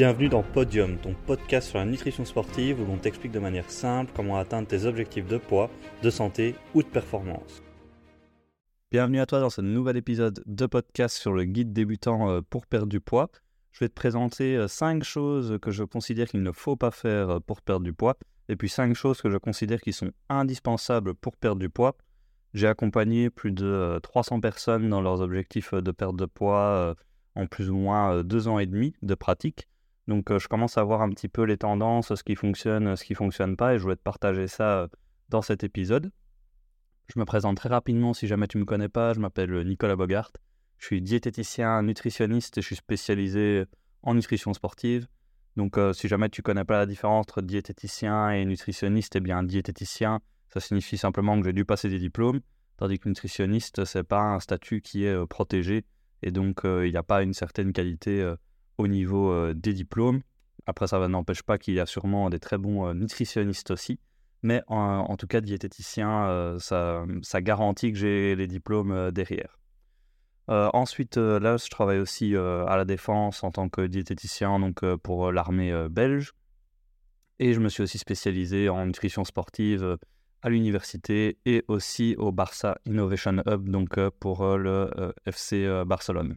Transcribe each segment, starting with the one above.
Bienvenue dans Podium, ton podcast sur la nutrition sportive où l'on t'explique de manière simple comment atteindre tes objectifs de poids, de santé ou de performance. Bienvenue à toi dans ce nouvel épisode de podcast sur le guide débutant euh, pour perdre du poids. Je vais te présenter 5 euh, choses que je considère qu'il ne faut pas faire euh, pour perdre du poids et puis 5 choses que je considère qui sont indispensables pour perdre du poids. J'ai accompagné plus de 300 personnes dans leurs objectifs de perte de poids en plus ou moins 2 ans et demi de pratique. Donc je commence à voir un petit peu les tendances, ce qui fonctionne, ce qui ne fonctionne pas, et je voulais te partager ça dans cet épisode. Je me présente très rapidement si jamais tu ne me connais pas, je m'appelle Nicolas Bogart, je suis diététicien, nutritionniste et je suis spécialisé en nutrition sportive. Donc si jamais tu ne connais pas la différence entre diététicien et nutritionniste, eh bien diététicien, ça signifie simplement que j'ai dû passer des diplômes, tandis que nutritionniste, c'est pas un statut qui est protégé, et donc il n'y a pas une certaine qualité au niveau des diplômes. Après, ça n'empêche pas qu'il y a sûrement des très bons nutritionnistes aussi. Mais en, tout cas, diététicien, ça, ça, garantit que j'ai les diplômes derrière. ensuite, là, je travaille aussi à la défense en tant que diététicien donc, pour l'armée belge. Et je me suis aussi spécialisé en nutrition sportive à l'université et aussi au Barça Innovation Hub, donc pour le FC Barcelone.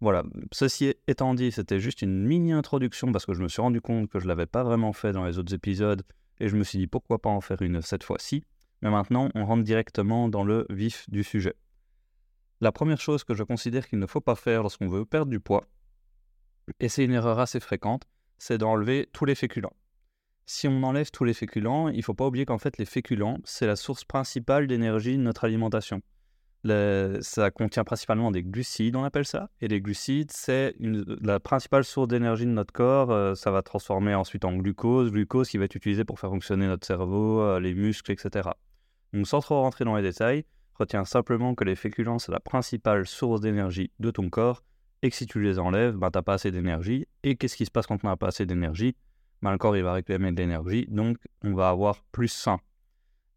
Voilà, ceci étant dit, c'était juste une mini introduction parce que je me suis rendu compte que je ne l'avais pas vraiment fait dans les autres épisodes et je me suis dit pourquoi pas en faire une cette fois-ci. Mais maintenant, on rentre directement dans le vif du sujet. La première chose que je considère qu'il ne faut pas faire lorsqu'on veut perdre du poids, et c'est une erreur assez fréquente, c'est d'enlever tous les féculents. Si on enlève tous les féculents, il ne faut pas oublier qu'en fait les féculents, c'est la source principale d'énergie de notre alimentation ça contient principalement des glucides, on appelle ça. Et les glucides, c'est la principale source d'énergie de notre corps. Euh, ça va transformer ensuite en glucose, glucose qui va être utilisé pour faire fonctionner notre cerveau, euh, les muscles, etc. Donc sans trop rentrer dans les détails, retiens simplement que les féculents, c'est la principale source d'énergie de ton corps. Et que si tu les enlèves, ben, tu n'as pas assez d'énergie. Et qu'est-ce qui se passe quand on n'a pas assez d'énergie? Ben, Le corps, il va réclamer de l'énergie. Donc, on va avoir plus faim.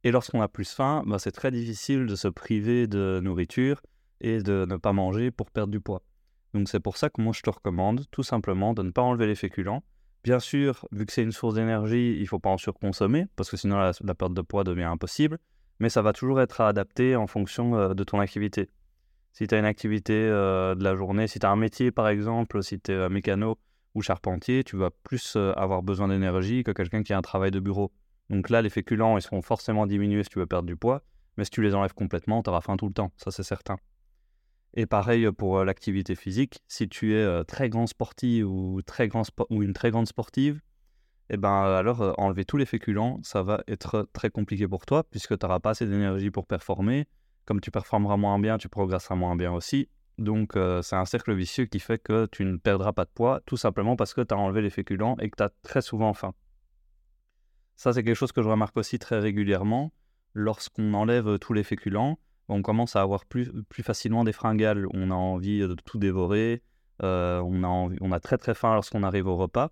Et lorsqu'on a plus faim, bah, c'est très difficile de se priver de nourriture et de ne pas manger pour perdre du poids. Donc c'est pour ça que moi je te recommande tout simplement de ne pas enlever les féculents. Bien sûr, vu que c'est une source d'énergie, il ne faut pas en surconsommer parce que sinon la, perte de poids devient impossible. Mais ça va toujours être adapté en fonction euh, de ton activité. Si tu as une activité euh, de la journée, si tu as un métier par exemple, si tu es euh, mécano ou charpentier, tu vas plus avoir besoin d'énergie que quelqu'un qui a un travail de bureau. Donc là, les féculents, ils seront forcément diminués si tu veux perdre du poids, mais si tu les enlèves complètement, tu auras faim tout le temps, ça c'est certain. Et pareil pour euh, l'activité physique, si tu es euh, très grand sportif ou, très grand une très grande sportive, eh ben alors euh, enlever tous les féculents, ça va être très compliqué pour toi puisque tu n'auras pas assez d'énergie pour performer. Comme tu performeras moins bien, tu progresseras moins bien aussi. Donc c'est un cercle vicieux qui fait que tu ne perdras pas de poids tout simplement parce que tu as enlevé les féculents et que tu as très souvent faim. Ça, c'est quelque chose que je remarque aussi très régulièrement. Lorsqu'on enlève tous les féculents, on commence à avoir plus, plus facilement des fringales. On a envie de tout dévorer. Euh, on, a on a très très faim lorsqu'on arrive au repas.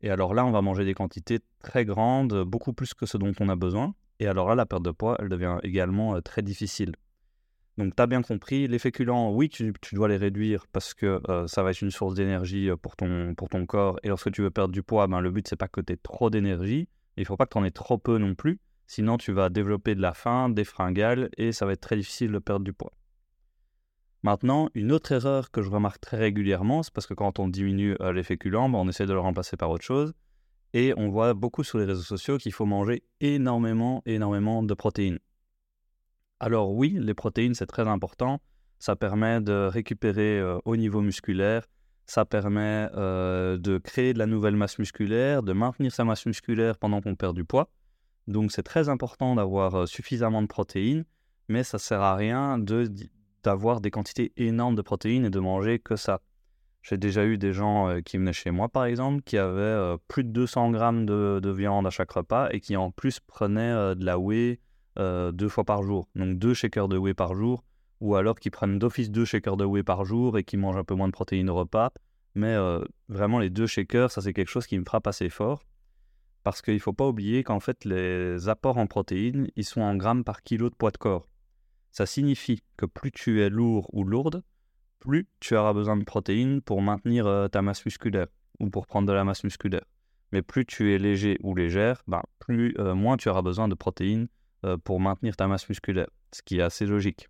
Et alors là, on va manger des quantités très grandes, beaucoup plus que ce dont on a besoin. Et alors là, la perte de poids, elle devient également euh, très difficile. Donc, tu as bien compris, les féculents, oui, tu, dois les réduire parce que euh, ça va être une source d'énergie pour ton, pour ton corps. Et lorsque tu veux perdre du poids, ben, le but, c'est pas que tu aies trop d'énergie, il ne faut pas que tu en aies trop peu non plus, sinon tu vas développer de la faim, des fringales, et ça va être très difficile de perdre du poids. Maintenant, une autre erreur que je remarque très régulièrement, c'est parce que quand on diminue euh, les féculents, on essaie de le remplacer par autre chose. Et on voit beaucoup sur les réseaux sociaux qu'il faut manger énormément, énormément de protéines. Alors oui, les protéines, c'est très important. Ça permet de récupérer euh, au niveau musculaire, ça permet euh, de créer de la nouvelle masse musculaire, de maintenir sa masse musculaire pendant qu'on perd du poids. Donc c'est très important d'avoir euh, suffisamment de protéines, mais ça sert à rien d'avoir des quantités énormes de protéines et de manger que ça. J'ai déjà eu des gens euh, qui venaient chez moi, par exemple, qui avaient plus de 200 grammes de, de, viande à chaque repas et qui en plus prenaient de la whey deux fois par jour. Donc deux shakers de whey par jour ou alors qu'ils prennent d'office deux shakers de whey par jour et qui mangent un peu moins de protéines au repas. Mais euh, vraiment, les deux shakers, ça c'est quelque chose qui me frappe assez fort. Parce qu'il ne faut pas oublier qu'en fait, les apports en protéines, ils sont en grammes par kilo de poids de corps. Ça signifie que plus tu es lourd ou lourde, plus tu auras besoin de protéines pour maintenir euh, ta masse musculaire. ou pour prendre de la masse musculaire. Mais plus tu es léger ou légère, ben, plus, moins tu auras besoin de protéines pour maintenir ta masse musculaire, ce qui est assez logique.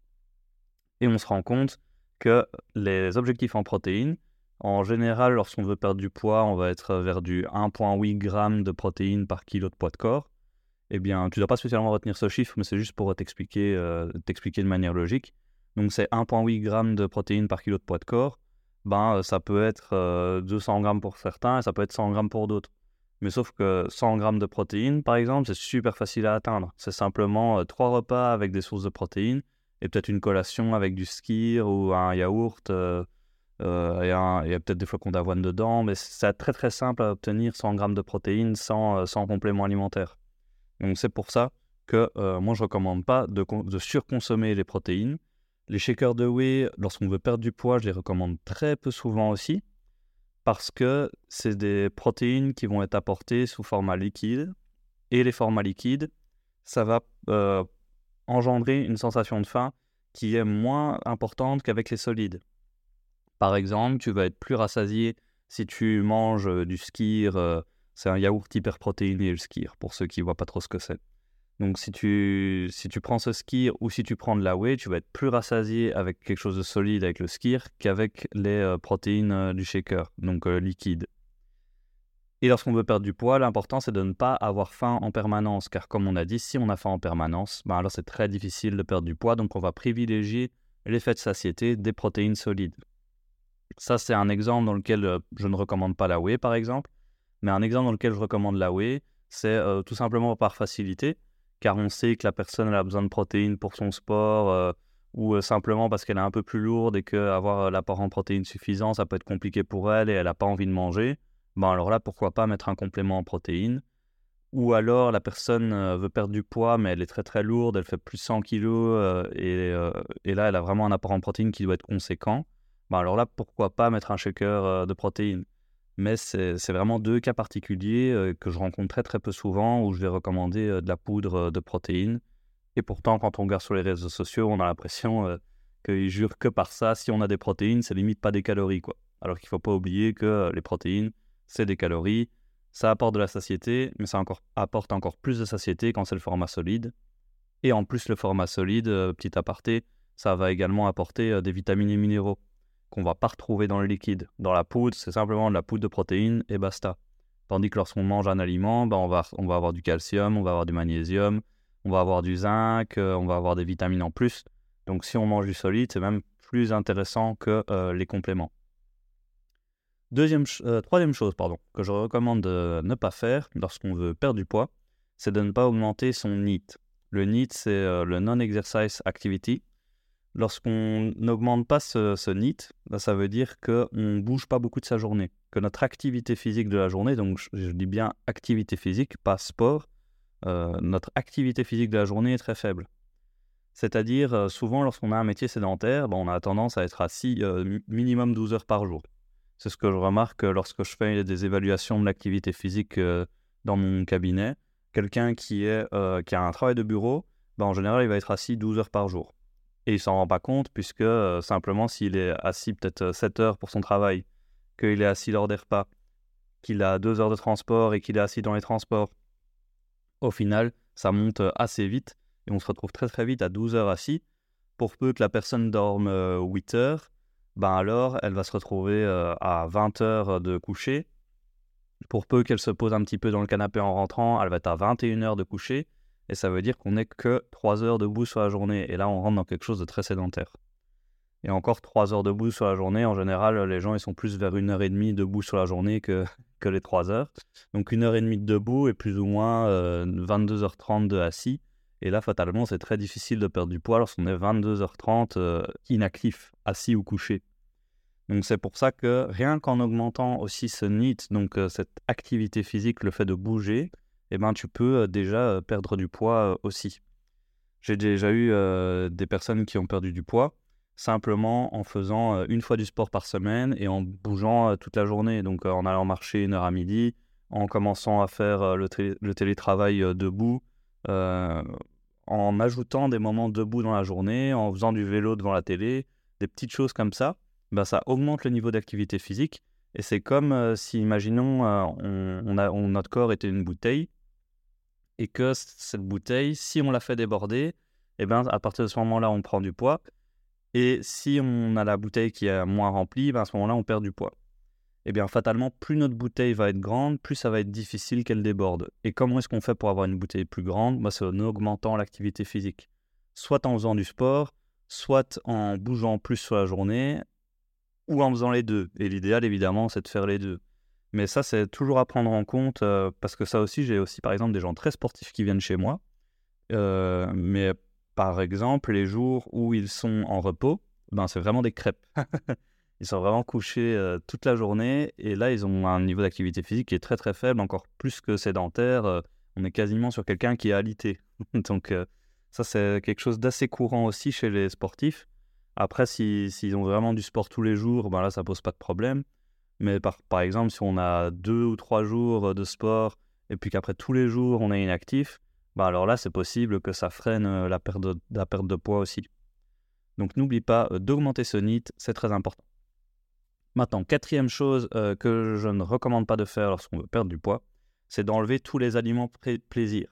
Et on se rend compte que les objectifs en protéines, en général, lorsqu'on veut perdre du poids, on va être vers du 1,8 g de protéines par kilo de poids de corps. Eh bien, tu ne dois pas spécialement retenir ce chiffre, mais c'est juste pour t'expliquer euh, de manière logique. Donc, c'est 1,8 g de protéines par kilo de poids de corps. Ben, euh, ça peut être 200 euh, g pour certains et ça peut être 100 g pour d'autres. Mais sauf que 100 g de protéines, par exemple, c'est super facile à atteindre. C'est simplement trois repas avec des sources de protéines et peut-être une collation avec du ski ou un yaourt. Euh, y a, peut-être des flocons d'avoine dedans, mais c'est très très simple à obtenir 100 grammes de protéines sans, euh, sans complément alimentaire. Donc c'est pour ça que euh, moi je ne recommande pas de, de, surconsommer les protéines. Les shakers de whey, lorsqu'on veut perdre du poids, je les recommande très peu souvent aussi, parce que c'est des protéines qui vont être apportées sous format liquide, et les formats liquides, ça va engendrer une sensation de faim qui est moins importante qu'avec les solides. Par exemple, tu vas être plus rassasié si tu manges du skir. c'est un yaourt hyper protéiné, le skir, pour ceux qui ne voient pas trop ce que c'est. Donc, si tu, si tu prends ce skir ou si tu prends de la whey, tu vas être plus rassasié avec quelque chose de solide avec le skir qu'avec les protéines du shaker, donc liquide. Et lorsqu'on veut perdre du poids, l'important c'est de ne pas avoir faim en permanence, car comme on a dit, si on a faim en permanence, ben alors c'est très difficile de perdre du poids, donc on va privilégier l'effet de satiété des protéines solides. Ça, c'est un exemple dans lequel euh, je ne recommande pas la whey, par exemple. Mais un exemple dans lequel je recommande la whey, c'est euh, tout simplement par facilité, car on sait que la personne a besoin de protéines pour son sport, euh, ou simplement parce qu'elle est un peu plus lourde et qu'avoir l'apport en protéines suffisant, ça peut être compliqué pour elle et elle n'a pas envie de manger. Bon, alors là, pourquoi pas mettre un complément en protéines? Ou alors, la personne veut perdre du poids, mais elle est très très lourde, elle fait plus de 100 kg, et, et là, elle a vraiment un apport en protéines qui doit être conséquent. Bah, alors là, pourquoi pas mettre un shaker euh, de protéines? Mais c'est vraiment deux cas particuliers euh, que je rencontre très très peu souvent où je vais recommander euh, de la poudre de protéines. Et pourtant, quand on regarde sur les réseaux sociaux, on a l'impression qu'ils jurent que par ça, si on a des protéines, c'est limite pas des calories. quoi. Alors qu'il ne faut pas oublier que les protéines, c'est des calories, ça apporte de la satiété, mais ça encore, apporte encore plus de satiété quand c'est le format solide. Et en plus, le format solide, petit aparté, ça va également apporter des vitamines et minéraux qu'on va pas retrouver dans le liquide. Dans la poudre, c'est simplement de la poudre de protéines et basta. Tandis que lorsqu'on mange un aliment, ben on, va, on va avoir du calcium, on va avoir du magnésium, on va avoir du zinc, euh, on va avoir des vitamines en plus. Donc si on mange du solide, c'est même plus intéressant que euh, les compléments. Deuxième, euh, troisième chose pardon, que je recommande de ne pas faire lorsqu'on veut perdre du poids, c'est de ne pas augmenter son NEAT. Le NEAT, c'est le Non-Exercise Activity. Lorsqu'on n'augmente pas ce, NIT, bah, ça veut dire qu'on ne bouge pas beaucoup de sa journée, que notre activité physique de la journée, donc je, dis bien activité physique, pas sport, euh, notre activité physique de la journée est très faible. C'est-à-dire, euh, souvent, lorsqu'on a un métier sédentaire, bah, on a tendance à être assis euh, minimum 12 heures par jour. C'est ce que je remarque lorsque je fais des évaluations de l'activité physique dans mon cabinet. Quelqu'un qui, qui a un travail de bureau, bah, en général, il va être assis 12 heures par jour. Et il s'en rend pas compte puisque euh, simplement s'il est assis peut-être 7 euh, heures pour son travail, qu'il est assis lors des repas, qu'il a 2 heures de transport et qu'il est assis dans les transports, au final, ça monte euh, assez vite et on se retrouve très très vite à 12 heures assis. Pour peu que la personne dorme 8 heures, ben alors elle va se retrouver à 20 heures de coucher. Pour peu qu'elle se pose un petit peu dans le canapé en rentrant, elle va être à 21 heures de coucher et ça veut dire qu'on n'est que 3 heures debout sur la journée. Et là, on rentre dans quelque chose de très sédentaire. Et encore 3 heures debout sur la journée, en général, les gens ils sont plus vers une heure et demie debout sur la journée que, que les 3 heures. Donc une heure et demie de debout et plus ou moins 22h30 euh, de assis. Et là, fatalement, c'est très difficile de perdre du poids lorsqu'on est 22h30 euh, inactif, assis ou couché. Donc c'est pour ça que rien qu'en augmentant aussi ce NEAT, donc euh, cette activité physique, le fait de bouger, eh ben, tu peux déjà perdre du poids aussi. J'ai déjà eu des personnes qui ont perdu du poids simplement en faisant une fois du sport par semaine et en bougeant toute la journée. Donc en allant marcher une heure à midi, en commençant à faire le, télétravail debout, en ajoutant des moments debout dans la journée, en faisant du vélo devant la télé, des petites choses comme ça, ben, ça augmente le niveau d'activité physique Et c'est comme si, imaginons, on, a, notre corps était une bouteille et que cette bouteille, si on la fait déborder, eh ben, à partir de ce moment-là, on prend du poids. Et si on a la bouteille qui est moins remplie, ben à ce moment-là, on perd du poids. Eh bien, fatalement, plus notre bouteille va être grande, plus ça va être difficile qu'elle déborde. Et comment est-ce qu'on fait pour avoir une bouteille plus grande? Ben, C'est en augmentant l'activité physique. Soit en faisant du sport, soit en bougeant plus sur la journée, ou en faisant les deux. Et l'idéal, évidemment, c'est de faire les deux. Mais ça, c'est toujours à prendre en compte, euh, parce que ça aussi, j'ai aussi, par exemple, des gens très sportifs qui viennent chez moi. Euh, mais par exemple, les jours où ils sont en repos, ben, c'est vraiment des crêpes. ils sont vraiment couchés toute la journée et là, ils ont un niveau d'activité physique qui est très très faible, encore plus que sédentaire. On est quasiment sur quelqu'un qui est alité. Donc, ça, c'est quelque chose d'assez courant aussi chez les sportifs. Après, s'ils ont vraiment du sport tous les jours, ben là, ça pose pas de problème. Mais par, par exemple, si on a deux ou trois jours de sport et puis qu'après tous les jours, on est inactif, bah alors là, c'est possible que ça freine la perte de, la perte de poids aussi. Donc n'oublie pas d'augmenter ce NIT, c'est très important. Maintenant, quatrième chose euh, que je ne recommande pas de faire lorsqu'on veut perdre du poids, c'est d'enlever tous les aliments plaisir.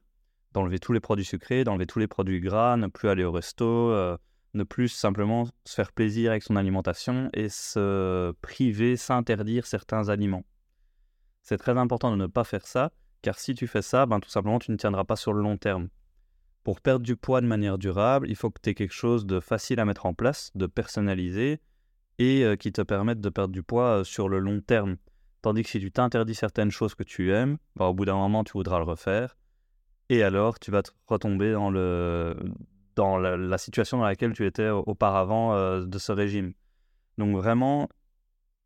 D'enlever tous les produits sucrés, d'enlever tous les produits gras, ne plus aller au resto, ne plus simplement se faire plaisir avec son alimentation et se priver, s'interdire certains aliments. C'est très important de ne pas faire ça car si tu fais ça, ben, tout simplement, tu ne tiendras pas sur le long terme. Pour perdre du poids de manière durable, il faut que tu aies quelque chose de facile à mettre en place, de personnalisé, et euh, qui te permette de perdre du poids euh, sur le long terme. Tandis que si tu t'interdis certaines choses que tu aimes, ben, au bout d'un moment, tu voudras le refaire, et alors tu vas te retomber dans, le, dans la, situation dans laquelle tu étais auparavant euh, de ce régime. Donc vraiment,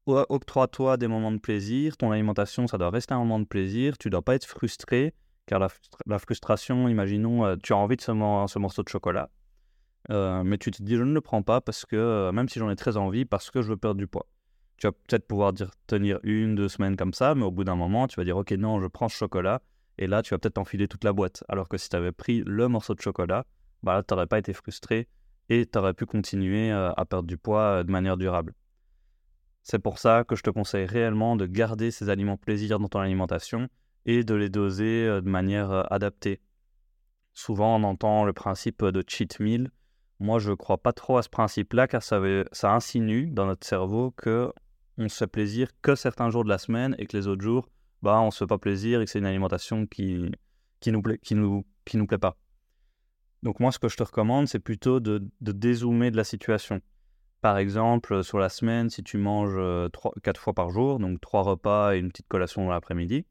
octroie-toi des moments de plaisir. Ton alimentation, ça doit rester un moment de plaisir. Tu ne dois pas être frustré, car la, frustration, imaginons, tu as envie de ce morceau de chocolat, euh, mais tu te dis, je ne le prends pas parce que, euh, même si j'en ai très envie, parce que je veux perdre du poids. Tu vas peut-être pouvoir dire, tenir une, deux semaines comme ça, mais au bout d'un moment, tu vas dire, ok, non, je prends ce chocolat, et là, tu vas peut-être enfiler toute la boîte. Alors que si tu avais pris le morceau de chocolat, bah tu n'aurais pas été frustré et tu aurais pu continuer à perdre du poids de manière durable. C'est pour ça que je te conseille réellement de garder ces aliments plaisir dans ton alimentation et de les doser euh, de manière euh, adaptée. Souvent, on entend le principe de cheat meal. Moi, je ne crois pas trop à ce principe-là car ça, insinue dans notre cerveau que on se fait plaisir que certains jours de la semaine et que les autres jours, bah, on se fait pas plaisir et que c'est une alimentation qui qui nous plaît, qui nous qui nous plaît pas. Donc moi, ce que je te recommande, c'est plutôt de, de dézoomer de la situation. Par exemple, sur la semaine, si tu manges 4 fois par jour, donc 3 repas et une petite collation dans l'après-midi,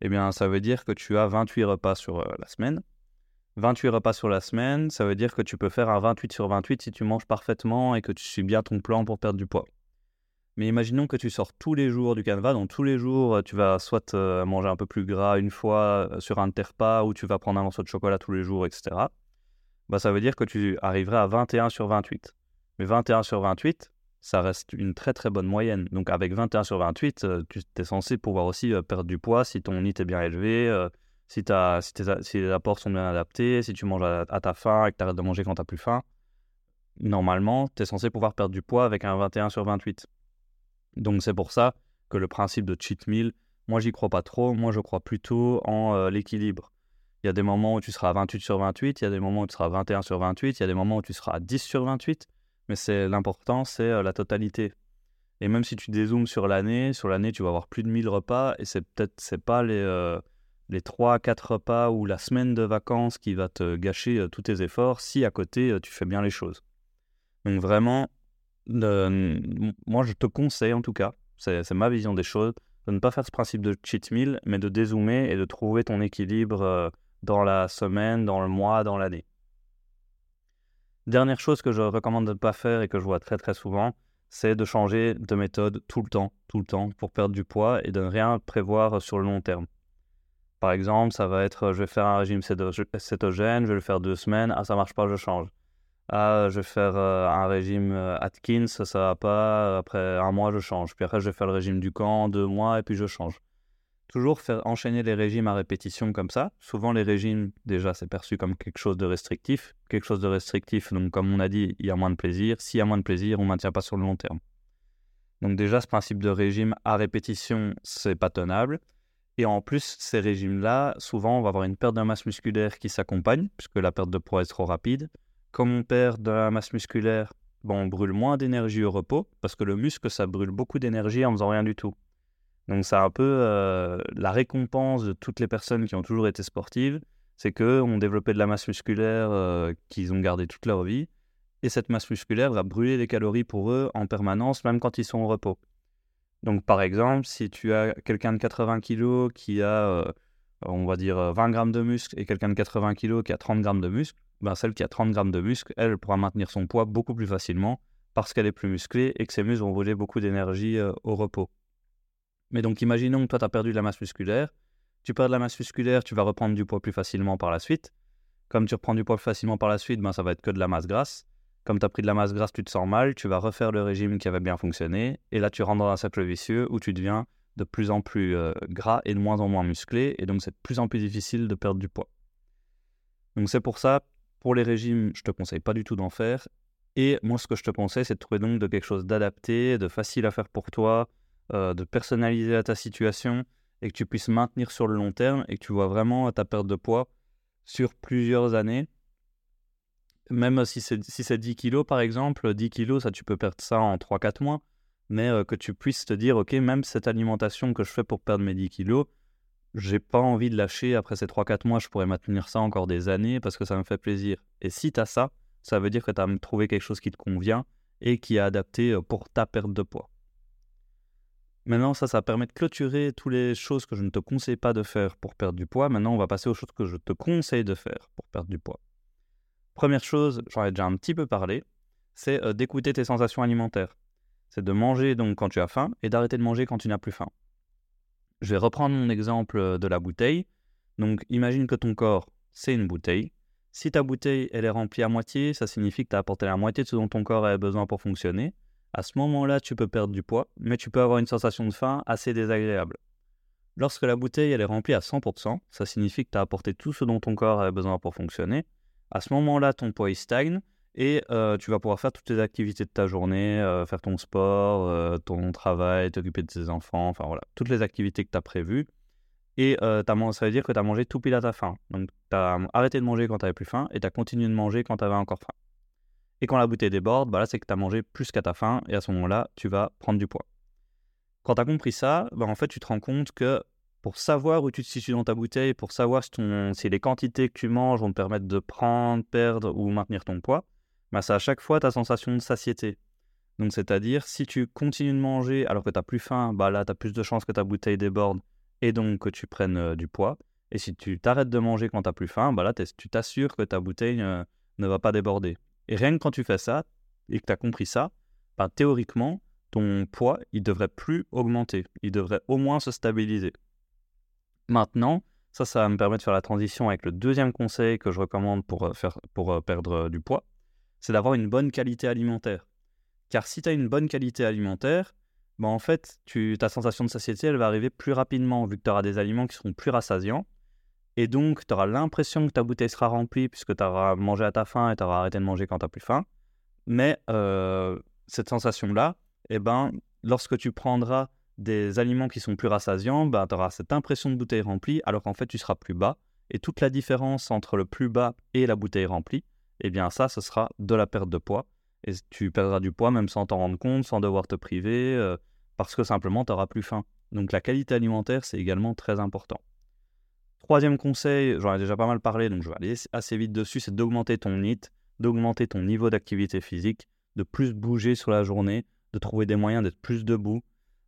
eh bien, ça veut dire que tu as 28 repas sur la semaine. 28 repas sur la semaine, ça veut dire que tu peux faire un 28 sur 28 si tu manges parfaitement et que tu suis bien ton plan pour perdre du poids. Mais imaginons que tu sors tous les jours du canevas, donc tous les jours, tu vas soit manger un peu plus gras une fois sur un de repas, ou tu vas prendre un morceau de chocolat tous les jours, etc. Bah, ça veut dire que tu arriverais à 21 sur 28. Mais 21 sur 28, ça reste une très très bonne moyenne. Donc avec 21 sur 28, euh, tu es censé pouvoir aussi euh, perdre du poids si ton nid est bien élevé, euh, si, les apports sont bien adaptés, si tu manges à, ta faim et que tu arrêtes de manger quand tu n'as plus faim. Normalement, tu es censé pouvoir perdre du poids avec un 21 sur 28. Donc c'est pour ça que le principe de cheat meal, moi j'y crois pas trop, moi je crois plutôt en l'équilibre. Il y a des moments où tu seras à 28 sur 28, il y a des moments où tu seras à 21 sur 28, il y a des moments où tu seras à 10 sur 28 mais c'est l'important, c'est la totalité. Et même si tu dézoomes sur l'année, sur l'année, tu vas avoir plus de 1000 repas, et c'est peut-être c'est pas les, les 3 4 repas ou la semaine de vacances qui va te gâcher tous tes efforts si à côté tu fais bien les choses. Donc vraiment, moi je te conseille en tout cas, c'est ma vision des choses, de ne pas faire ce principe de cheat meal, mais de dézoomer et de trouver ton équilibre dans la semaine, dans le mois, dans l'année. Dernière chose que je recommande de ne pas faire et que je vois très très souvent, c'est de changer de méthode tout le temps, tout le temps, pour perdre du poids et de ne rien prévoir sur le long terme. Par exemple, ça va être, je vais faire un régime cétogène, je vais le faire deux semaines, ah ça marche pas, je change. Ah, je vais faire euh, un régime euh, Atkins, ça va pas, après un mois je change. Puis après je vais faire le régime du camp, deux mois, et puis je change toujours faire enchaîner les régimes à répétition comme ça. Souvent, les régimes, déjà, c'est perçu comme quelque chose de restrictif. Quelque chose de restrictif, donc comme on a dit, il y a moins de plaisir. S'il y a moins de plaisir, on ne maintient pas sur le long terme. Donc déjà, ce principe de régime à répétition, c'est pas tenable. Et en plus, ces régimes-là, souvent, on va avoir une perte de masse musculaire qui s'accompagne, puisque la perte de poids est trop rapide. Comme on perd de la masse musculaire, bon, on brûle moins d'énergie au repos, parce que le muscle, ça brûle beaucoup d'énergie en faisant rien du tout. Donc c'est un peu euh, la récompense de toutes les personnes qui ont toujours été sportives, c'est qu'eux ont développé de la masse musculaire euh, qu'ils ont gardé toute leur vie, et cette masse musculaire va brûler des calories pour eux en permanence, même quand ils sont au repos. Donc par exemple, si tu as quelqu'un de 80 kg qui a, euh, on va dire, 20 grammes de muscle, et quelqu'un de 80 kg qui a 30 grammes de muscle, ben celle qui a 30 grammes de muscle, elle pourra maintenir son poids beaucoup plus facilement parce qu'elle est plus musclée et que ses muscles vont brûler beaucoup d'énergie au repos. Mais donc, imaginons que toi, tu as perdu de la masse musculaire. Tu perds de la masse musculaire, tu vas reprendre du poids plus facilement par la suite. Comme tu reprends du poids plus facilement par la suite, ben, ça va être que de la masse grasse. Comme tu as pris de la masse grasse, tu te sens mal, tu vas refaire le régime qui avait bien fonctionné. Et là, tu rentres dans un cercle vicieux où tu deviens de plus en plus euh, gras et de moins en moins musclé. Et donc, c'est de plus en plus difficile de perdre du poids. Donc, c'est pour ça, pour les régimes, je te conseille pas du tout d'en faire. Et moi, ce que je te conseille, c'est de trouver donc de quelque chose d'adapté, de facile à faire pour toi, euh, de personnaliser à ta situation et que tu puisses maintenir sur le long terme et que tu vois vraiment ta perte de poids sur plusieurs années. Même si c'est si 10 kilos par exemple, 10 kilos, ça tu peux perdre ça en 3-4 mois, mais euh, que tu puisses te dire, ok, même cette alimentation que je fais pour perdre mes 10 kilos, j'ai pas envie de lâcher après ces 3-4 mois, je pourrais maintenir ça encore des années parce que ça me fait plaisir. Et si tu as ça, ça veut dire que tu as trouvé quelque chose qui te convient et qui est adapté euh, pour ta perte de poids. Maintenant, ça, ça permet de clôturer toutes les choses que je ne te conseille pas de faire pour perdre du poids. Maintenant, on va passer aux choses que je te conseille de faire pour perdre du poids. Première chose, j'en ai déjà un petit peu parlé, c'est euh, d'écouter tes sensations alimentaires. C'est de manger donc quand tu as faim et d'arrêter de manger quand tu n'as plus faim. Je vais reprendre mon exemple euh, de la bouteille. Donc, imagine que ton corps, c'est une bouteille. Si ta bouteille, elle est remplie à moitié, ça signifie que tu as apporté la moitié de ce dont ton corps a besoin pour fonctionner à ce moment-là, tu peux perdre du poids, mais tu peux avoir une sensation de faim assez désagréable. Lorsque la bouteille est remplie à 100%, ça signifie que tu as apporté tout ce dont ton corps a besoin pour fonctionner. À ce moment-là, ton poids il stagne et euh, tu vas pouvoir faire toutes tes activités de ta journée, euh, faire ton sport, euh, ton travail, t'occuper de tes enfants, enfin voilà, toutes les activités que tu as prévues. Et ça veut dire que tu as mangé tout pile à ta faim. Donc tu as arrêté de manger quand tu n'avais plus faim et tu as continué de manger quand tu avais encore faim. Et quand la bouteille déborde, bah là, c'est que tu as mangé plus qu'à ta faim, et à ce moment-là, tu vas prendre du poids. Quand tu as compris ça, bah en fait, tu te rends compte que pour savoir où tu te situes dans ta bouteille, pour savoir si, les quantités que tu manges vont te permettre de prendre, perdre ou maintenir ton poids, bah c'est à chaque fois ta sensation de satiété. Donc, c'est-à-dire, si tu continues de manger alors que tu n'as plus faim, bah là, tu as plus de chances que ta bouteille déborde et donc que tu prennes euh, du poids. Et si tu t'arrêtes de manger quand tu n'as plus faim, bah là, tu t'assures que ta bouteille euh, ne va pas déborder. Et rien que quand tu fais ça et que tu as compris ça, théoriquement, ton poids, il devrait plus augmenter. Il devrait au moins se stabiliser. Maintenant, ça, ça va me permettre de faire la transition avec le deuxième conseil que je recommande pour, euh, faire, pour euh, perdre euh, du poids, c'est d'avoir une bonne qualité alimentaire. Car si tu as une bonne qualité alimentaire, bah en fait, tu, ta sensation de satiété, elle va arriver plus rapidement, vu que tu auras des aliments qui seront plus rassasiants. Et donc, tu auras l'impression que ta bouteille sera remplie puisque tu auras mangé à ta faim et tu auras arrêté de manger quand tu n'as plus faim. Mais cette sensation-là, eh ben, lorsque tu prendras des aliments qui sont plus rassasiants, ben, tu auras cette impression de bouteille remplie alors qu'en fait, tu seras plus bas. Et toute la différence entre le plus bas et la bouteille remplie, eh bien ça, ce sera de la perte de poids. Et tu perdras du poids même sans t'en rendre compte, sans devoir te priver, euh, parce que simplement, tu n'auras plus faim. Donc la qualité alimentaire, c'est également très important. Troisième conseil, j'en ai déjà pas mal parlé, donc je vais aller assez vite dessus, c'est d'augmenter ton NIT, d'augmenter ton niveau d'activité physique, de plus bouger sur la journée, de trouver des moyens d'être plus debout.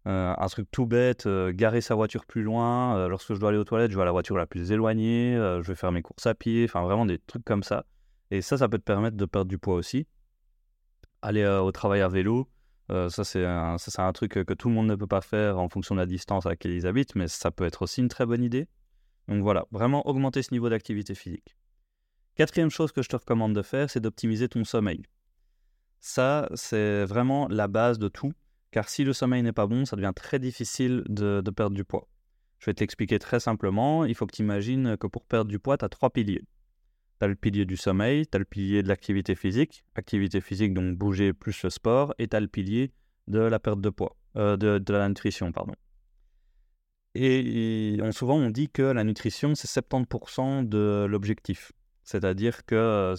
Euh, un truc tout bête, euh, garer sa voiture plus loin. Euh, lorsque je dois aller aux toilettes, je vais à la voiture la plus éloignée. je vais faire mes courses à pied. Enfin, vraiment des trucs comme ça. Et ça, ça peut te permettre de perdre du poids aussi. Aller au travail à vélo. ça, c'est un, un, truc que tout le monde ne peut pas faire en fonction de la distance à laquelle ils habitent. Mais ça peut être aussi une très bonne idée. Donc voilà, vraiment augmenter ce niveau d'activité physique. Quatrième chose que je te recommande de faire, c'est d'optimiser ton sommeil. Ça, c'est vraiment la base de tout, car si le sommeil n'est pas bon, ça devient très difficile de, perdre du poids. Je vais t'expliquer très simplement. Il faut que tu imagines que pour perdre du poids, tu as trois piliers. Tu as le pilier du sommeil, tu as le pilier de l'activité physique, activité physique donc bouger plus le sport, et tu as le pilier de la perte de poids, de, de, la nutrition, pardon. Et, on, souvent, on dit que la nutrition, c'est 70% de l'objectif. C'est-à-dire que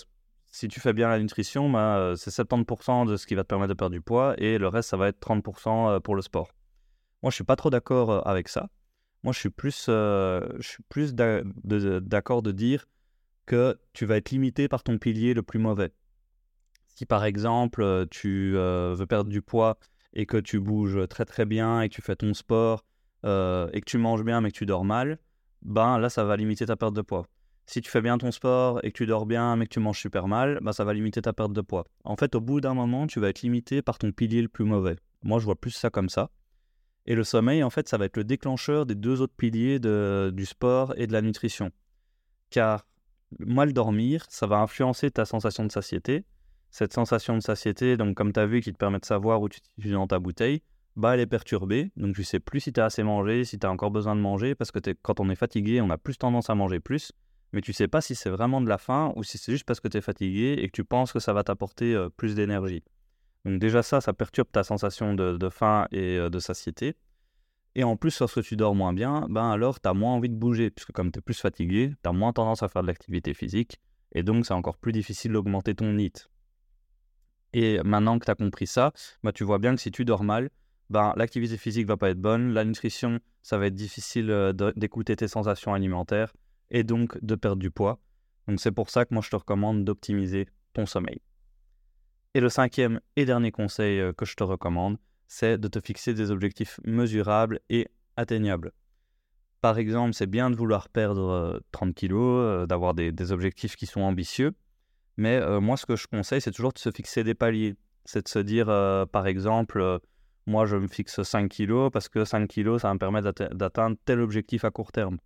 si tu fais bien la nutrition, bah, c'est 70% de ce qui va te permettre de perdre du poids et le reste, ça va être 30% pour le sport. Moi, je suis pas trop d'accord avec ça. Moi, je suis plus, je suis plus d'accord de dire que tu vas être limité par ton pilier le plus mauvais. Si par exemple, tu veux perdre du poids et que tu bouges très très bien et que tu fais ton sport et que tu manges bien mais que tu dors mal, ben là, ça va limiter ta perte de poids. Si tu fais bien ton sport et que tu dors bien mais que tu manges super mal, ben ça va limiter ta perte de poids. En fait, au bout d'un moment, tu vas être limité par ton pilier le plus mauvais. Moi, je vois plus ça comme ça. Et le sommeil, en fait, ça va être le déclencheur des deux autres piliers du sport et de la nutrition. Car mal dormir, ça va influencer ta sensation de satiété. Cette sensation de satiété, donc comme tu as vu, qui te permet de savoir où tu es dans ta bouteille, bah, elle est perturbée. Donc tu sais plus si tu as assez mangé, si tu as encore besoin de manger, parce que quand on est fatigué, on a plus tendance à manger plus. Mais tu sais pas si c'est vraiment de la faim ou si c'est juste parce que tu es fatigué et que tu penses que ça va t'apporter plus d'énergie. Donc déjà ça, ça perturbe ta sensation de, faim et de satiété. Et en plus, lorsque tu dors moins bien, ben alors tu as moins envie de bouger, puisque comme tu es plus fatigué, tu as moins tendance à faire de l'activité physique, et donc c'est encore plus difficile d'augmenter ton NIT. Et maintenant que tu as compris ça, ben, tu vois bien que si tu dors mal, ben, l'activité physique va pas être bonne, la nutrition, ça va être difficile d'écouter tes sensations alimentaires, et donc de perdre du poids. Donc c'est pour ça que moi je te recommande d'optimiser ton sommeil. Et le cinquième et dernier conseil euh, que je te recommande, c'est de te fixer des objectifs mesurables et atteignables. Par exemple, c'est bien de vouloir perdre 30 euh, kilos, euh, d'avoir des, objectifs qui sont ambitieux, mais moi ce que je conseille, c'est toujours de se fixer des paliers. C'est de se dire, par exemple, moi je me fixe 5 kilos parce que 5 kilos, ça me permet d'atteindre tel objectif à court terme.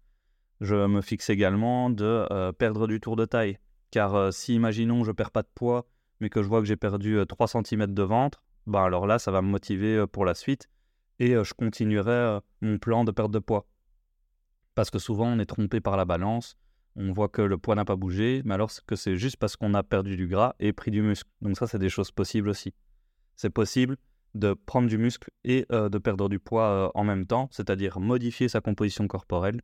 Je me fixe également de perdre du tour de taille, car si, imaginons, je perds pas de poids mais que je vois que j'ai perdu 3 cm de ventre, ben alors là, ça va me motiver pour la suite et je continuerai mon plan de perte de poids. Parce que souvent, on est trompé par la balance, on voit que le poids n'a pas bougé, mais alors que c'est juste parce qu'on a perdu du gras et pris du muscle. Donc ça, c'est des choses possibles aussi. C'est possible de prendre du muscle et de perdre du poids en même temps, c'est-à-dire modifier sa composition corporelle.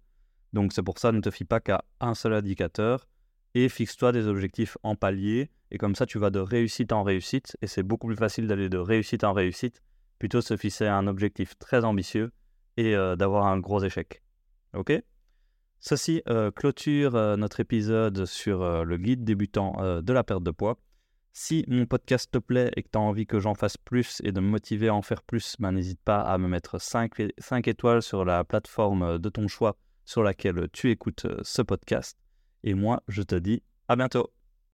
Donc c'est pour ça, ne te fie pas qu'à un seul indicateur, et fixe-toi des objectifs en palier. Et comme ça, tu vas de réussite en réussite. Et c'est beaucoup plus facile d'aller de réussite en réussite plutôt se fixer un objectif très ambitieux et euh, d'avoir un gros échec. Ok? Ceci euh, clôture euh, notre épisode sur le guide débutant de la perte de poids. Si mon podcast te plaît et que tu as envie que j'en fasse plus et de me motiver à en faire plus, ben, n'hésite pas à me mettre 5, 5 étoiles sur la plateforme de ton choix sur laquelle tu écoutes ce podcast. Et moi, je te dis à bientôt.